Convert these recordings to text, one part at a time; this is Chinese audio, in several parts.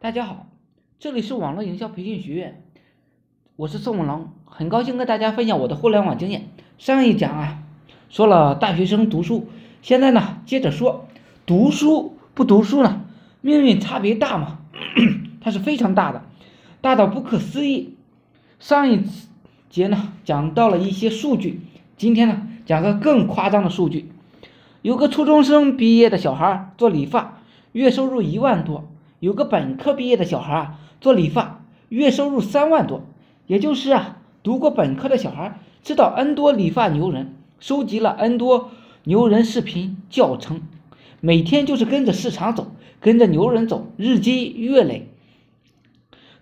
大家好，这里是网络营销培训学院，我是宋文龙，很高兴跟大家分享我的互联网经验。上一讲啊，说了大学生读书，现在呢，接着说读书不读书呢，命运差别大吗？它是非常大的，大到不可思议。上一节呢，讲到了一些数据，今天呢，讲个更夸张的数据，有个初中生毕业的小孩做理发，月收入一万多。有个本科毕业的小孩啊，做理发，月收入三万多。也就是啊，读过本科的小孩知道 N 多理发牛人，收集了 N 多牛人视频教程，每天就是跟着市场走，跟着牛人走，日积月累，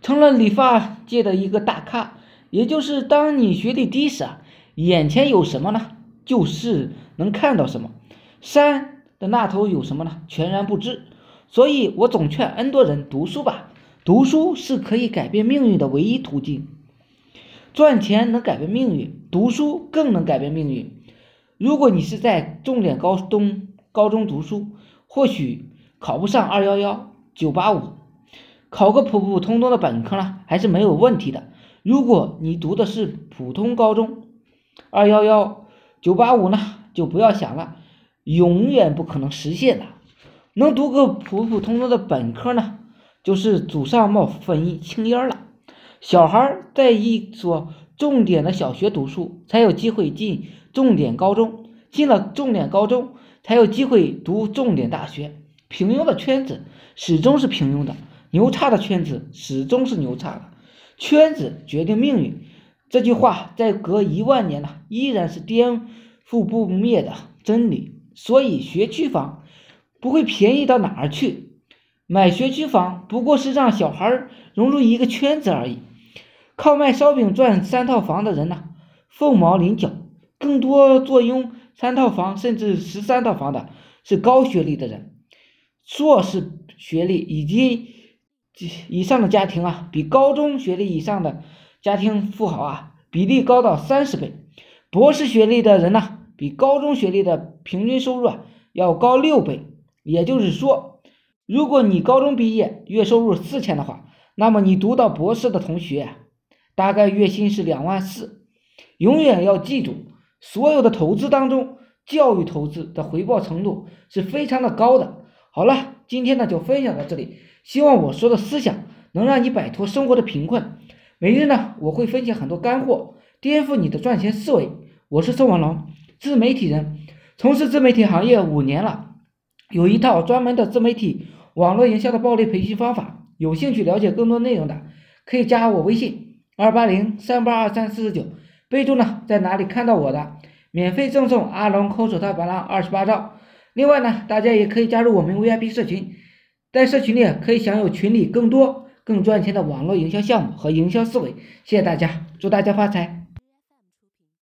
成了理发界的一个大咖。也就是当你学历低时啊，眼前有什么呢？就是能看到什么，山的那头有什么呢？全然不知。所以我总劝 N 多人读书吧，读书是可以改变命运的唯一途径。赚钱能改变命运，读书更能改变命运。如果你是在重点高中高中读书，或许考不上二幺幺、九八五，考个普普通通的本科呢，还是没有问题的。如果你读的是普通高中，二幺幺、九八五呢，就不要想了，永远不可能实现的。能读个普普通通的本科呢，就是祖上冒粉青烟了。小孩在一所重点的小学读书，才有机会进重点高中；进了重点高中，才有机会读重点大学。平庸的圈子始终是平庸的，牛叉的圈子始终是牛叉的。圈子决定命运，这句话在隔一万年呢，依然是颠覆不灭的真理。所以学区房。不会便宜到哪儿去，买学区房不过是让小孩融入一个圈子而已。靠卖烧饼赚三套房的人呢，凤毛麟角。更多坐拥三套房甚至十三套房的是高学历的人，硕士学历以及以上的家庭啊，比高中学历以上的家庭富豪啊比例高到三十倍。博士学历的人呢，比高中学历的平均收入啊要高六倍。也就是说，如果你高中毕业月收入四千的话，那么你读到博士的同学，大概月薪是两万四。永远要记住，所有的投资当中，教育投资的回报程度是非常的高的。好了，今天呢就分享到这里，希望我说的思想能让你摆脱生活的贫困。每日呢我会分享很多干货，颠覆你的赚钱思维。我是宋文龙，自媒体人，从事自媒体行业五年了。有一套专门的自媒体网络营销的暴力培训方法，有兴趣了解更多内容的，可以加我微信二八零三八二三四四九，备注呢在哪里看到我的，免费赠送阿龙抠手套白狼二十八招。另外呢，大家也可以加入我们 VIP 社群，在社群里可以享有群里更多更赚钱的网络营销项目和营销思维。谢谢大家，祝大家发财。